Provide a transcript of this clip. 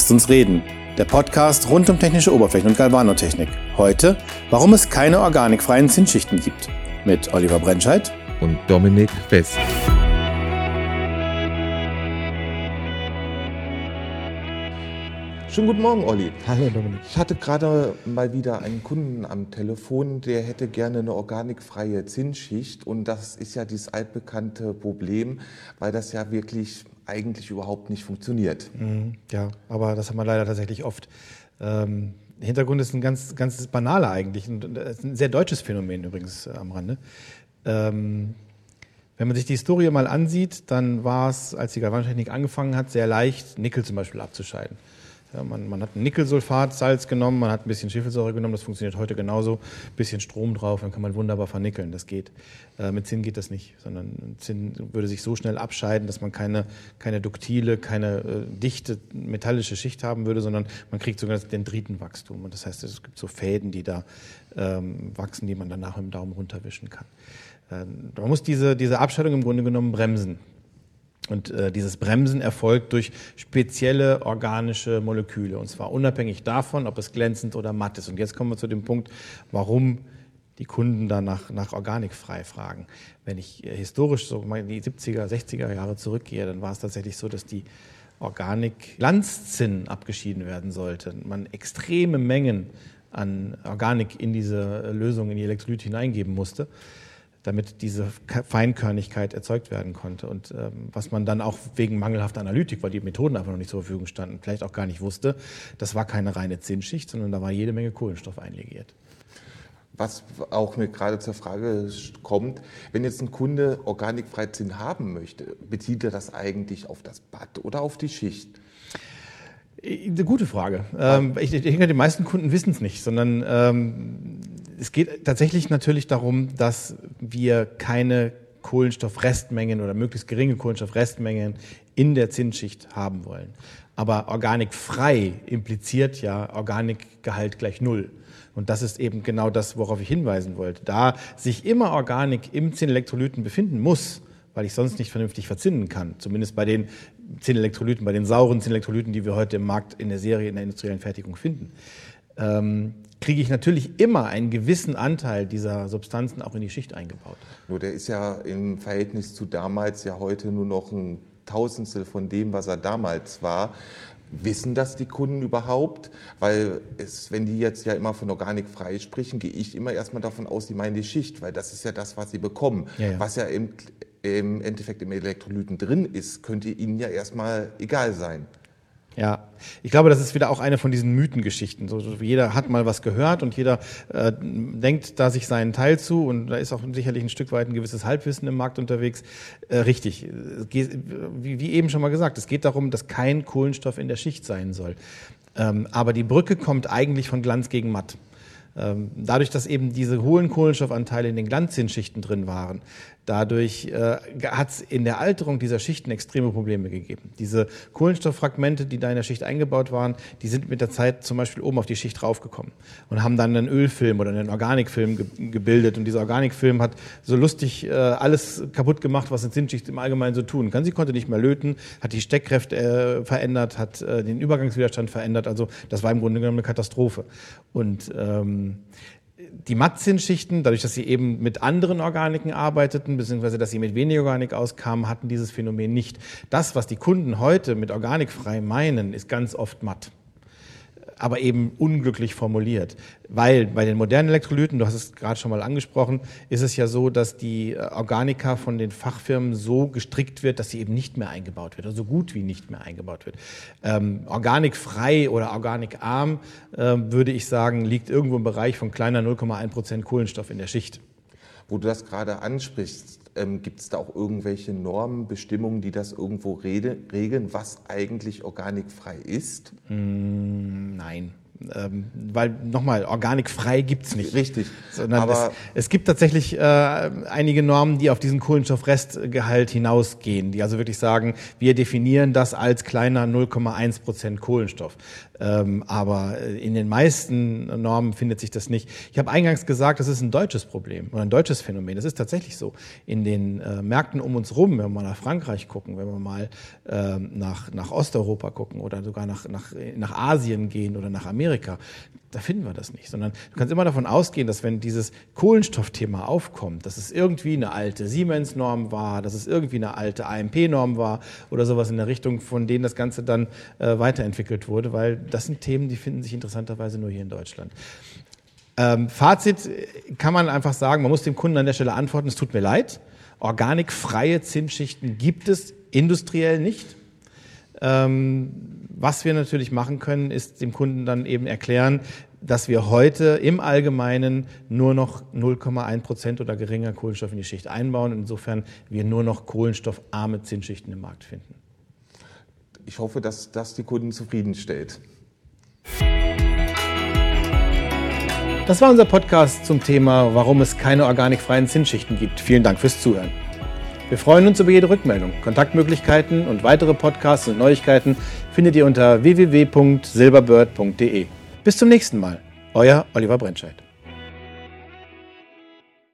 Lasst uns reden. Der Podcast rund um technische Oberflächen und Galvanotechnik. Heute, warum es keine organikfreien Zinsschichten gibt. Mit Oliver Brentscheid und Dominik West. Schönen guten Morgen, Olli. Hallo, Dominik. Ich hatte gerade mal wieder einen Kunden am Telefon, der hätte gerne eine organikfreie Zinsschicht. Und das ist ja dieses altbekannte Problem, weil das ja wirklich eigentlich überhaupt nicht funktioniert. Mhm, ja, aber das haben wir leider tatsächlich oft. Ähm, Hintergrund ist ein ganz, ganz banaler eigentlich, ein, ein sehr deutsches Phänomen übrigens äh, am Rande. Ähm, wenn man sich die Historie mal ansieht, dann war es, als die Galvantechnik angefangen hat, sehr leicht, Nickel zum Beispiel abzuscheiden. Ja, man, man, hat Nickelsulfatsalz genommen, man hat ein bisschen Schwefelsäure genommen, das funktioniert heute genauso. Ein bisschen Strom drauf, dann kann man wunderbar vernickeln, das geht. Äh, mit Zinn geht das nicht, sondern Zinn würde sich so schnell abscheiden, dass man keine, keine duktile, keine äh, dichte metallische Schicht haben würde, sondern man kriegt sogar das Dendritenwachstum. Und das heißt, es gibt so Fäden, die da ähm, wachsen, die man danach mit dem Daumen runterwischen kann. Äh, man muss diese, diese Abscheidung im Grunde genommen bremsen. Und äh, dieses Bremsen erfolgt durch spezielle organische Moleküle. Und zwar unabhängig davon, ob es glänzend oder matt ist. Und jetzt kommen wir zu dem Punkt, warum die Kunden da nach, nach organikfrei fragen. Wenn ich äh, historisch so mal in die 70er, 60er Jahre zurückgehe, dann war es tatsächlich so, dass die Organik Glanzzinn abgeschieden werden sollte. Man extreme Mengen an Organik in diese Lösung, in die Elektrolyte hineingeben musste damit diese Feinkörnigkeit erzeugt werden konnte. Und ähm, was man dann auch wegen mangelhafter Analytik, weil die Methoden einfach noch nicht zur Verfügung standen, vielleicht auch gar nicht wusste, das war keine reine Zinsschicht, sondern da war jede Menge Kohlenstoff einlegiert. Was auch mir gerade zur Frage kommt, wenn jetzt ein Kunde organikfrei Zinn haben möchte, bezieht er das eigentlich auf das Bad oder auf die Schicht? Eine gute Frage. Ähm, ich, ich denke, die meisten Kunden wissen es nicht, sondern ähm, es geht tatsächlich natürlich darum, dass wir keine Kohlenstoffrestmengen oder möglichst geringe Kohlenstoffrestmengen in der Zinsschicht haben wollen. Aber organikfrei impliziert ja Organikgehalt gleich Null. Und das ist eben genau das, worauf ich hinweisen wollte. Da sich immer Organik im Zinnelektrolyten befinden muss, weil ich sonst nicht vernünftig verzinnen kann, zumindest bei den Zinnelektrolyten, bei den sauren Zinnelektrolyten, die wir heute im Markt in der Serie, in der industriellen Fertigung finden, ähm, kriege ich natürlich immer einen gewissen Anteil dieser Substanzen auch in die Schicht eingebaut. Nur der ist ja im Verhältnis zu damals ja heute nur noch ein Tausendstel von dem, was er damals war. Wissen das die Kunden überhaupt? Weil es, wenn die jetzt ja immer von Organik frei sprechen, gehe ich immer erstmal davon aus, die meinen die Schicht, weil das ist ja das, was sie bekommen. Ja, ja. Was ja im, im Endeffekt im Elektrolyten drin ist, könnte ihnen ja erstmal egal sein. Ja, ich glaube, das ist wieder auch eine von diesen Mythengeschichten. So, jeder hat mal was gehört und jeder äh, denkt da sich seinen Teil zu und da ist auch sicherlich ein Stück weit ein gewisses Halbwissen im Markt unterwegs. Äh, richtig, wie, wie, eben schon mal gesagt, es geht darum, dass kein Kohlenstoff in der Schicht sein soll. Ähm, aber die Brücke kommt eigentlich von Glanz gegen Matt. Ähm, dadurch, dass eben diese hohen Kohlenstoffanteile in den Glanzzinsschichten drin waren, dadurch äh, hat es in der Alterung dieser Schichten extreme Probleme gegeben. Diese Kohlenstofffragmente, die da in der Schicht eingebaut waren, die sind mit der Zeit zum Beispiel oben auf die Schicht draufgekommen und haben dann einen Ölfilm oder einen Organikfilm ge gebildet. Und dieser Organikfilm hat so lustig äh, alles kaputt gemacht, was eine Zinsschicht im Allgemeinen so tun kann. Sie konnte nicht mehr löten, hat die Steckkräfte äh, verändert, hat äh, den Übergangswiderstand verändert. Also das war im Grunde genommen eine Katastrophe. Und ähm, die Mattzinsschichten, dadurch, dass sie eben mit anderen Organiken arbeiteten, beziehungsweise dass sie mit weniger Organik auskamen, hatten dieses Phänomen nicht. Das, was die Kunden heute mit organikfrei meinen, ist ganz oft matt aber eben unglücklich formuliert. Weil bei den modernen Elektrolyten, du hast es gerade schon mal angesprochen, ist es ja so, dass die äh, Organika von den Fachfirmen so gestrickt wird, dass sie eben nicht mehr eingebaut wird, also so gut wie nicht mehr eingebaut wird. Ähm, organikfrei oder organikarm, äh, würde ich sagen, liegt irgendwo im Bereich von kleiner 0,1 Prozent Kohlenstoff in der Schicht. Wo du das gerade ansprichst, ähm, gibt es da auch irgendwelche Normen, Bestimmungen, die das irgendwo rede, regeln, was eigentlich organikfrei ist? Mm, nein. Ähm, weil nochmal, organikfrei gibt es nicht. Richtig. Sondern Aber es, es gibt tatsächlich äh, einige Normen, die auf diesen Kohlenstoffrestgehalt hinausgehen, die also wirklich sagen, wir definieren das als kleiner 0,1 Prozent Kohlenstoff. Ähm, aber in den meisten Normen findet sich das nicht. Ich habe eingangs gesagt, das ist ein deutsches Problem oder ein deutsches Phänomen. Das ist tatsächlich so. In den äh, Märkten um uns rum, wenn wir mal nach Frankreich gucken, wenn wir mal ähm, nach, nach Osteuropa gucken oder sogar nach, nach, nach Asien gehen oder nach Amerika, da finden wir das nicht, sondern du kannst immer davon ausgehen, dass wenn dieses Kohlenstoffthema aufkommt, dass es irgendwie eine alte Siemens-Norm war, dass es irgendwie eine alte AMP-Norm war oder sowas in der Richtung, von denen das Ganze dann äh, weiterentwickelt wurde, weil das sind Themen, die finden sich interessanterweise nur hier in Deutschland. Ähm, Fazit kann man einfach sagen, man muss dem Kunden an der Stelle antworten, es tut mir leid, organikfreie Zinsschichten gibt es industriell nicht. Ähm, was wir natürlich machen können, ist dem Kunden dann eben erklären, dass wir heute im Allgemeinen nur noch 0,1 Prozent oder geringer Kohlenstoff in die Schicht einbauen. Insofern wir nur noch kohlenstoffarme Zinsschichten im Markt finden. Ich hoffe, dass das die Kunden zufriedenstellt. Das war unser Podcast zum Thema, warum es keine organikfreien Zinsschichten gibt. Vielen Dank fürs Zuhören. Wir freuen uns über jede Rückmeldung. Kontaktmöglichkeiten und weitere Podcasts und Neuigkeiten findet ihr unter www.silberbird.de. Bis zum nächsten Mal. Euer Oliver Brentscheid.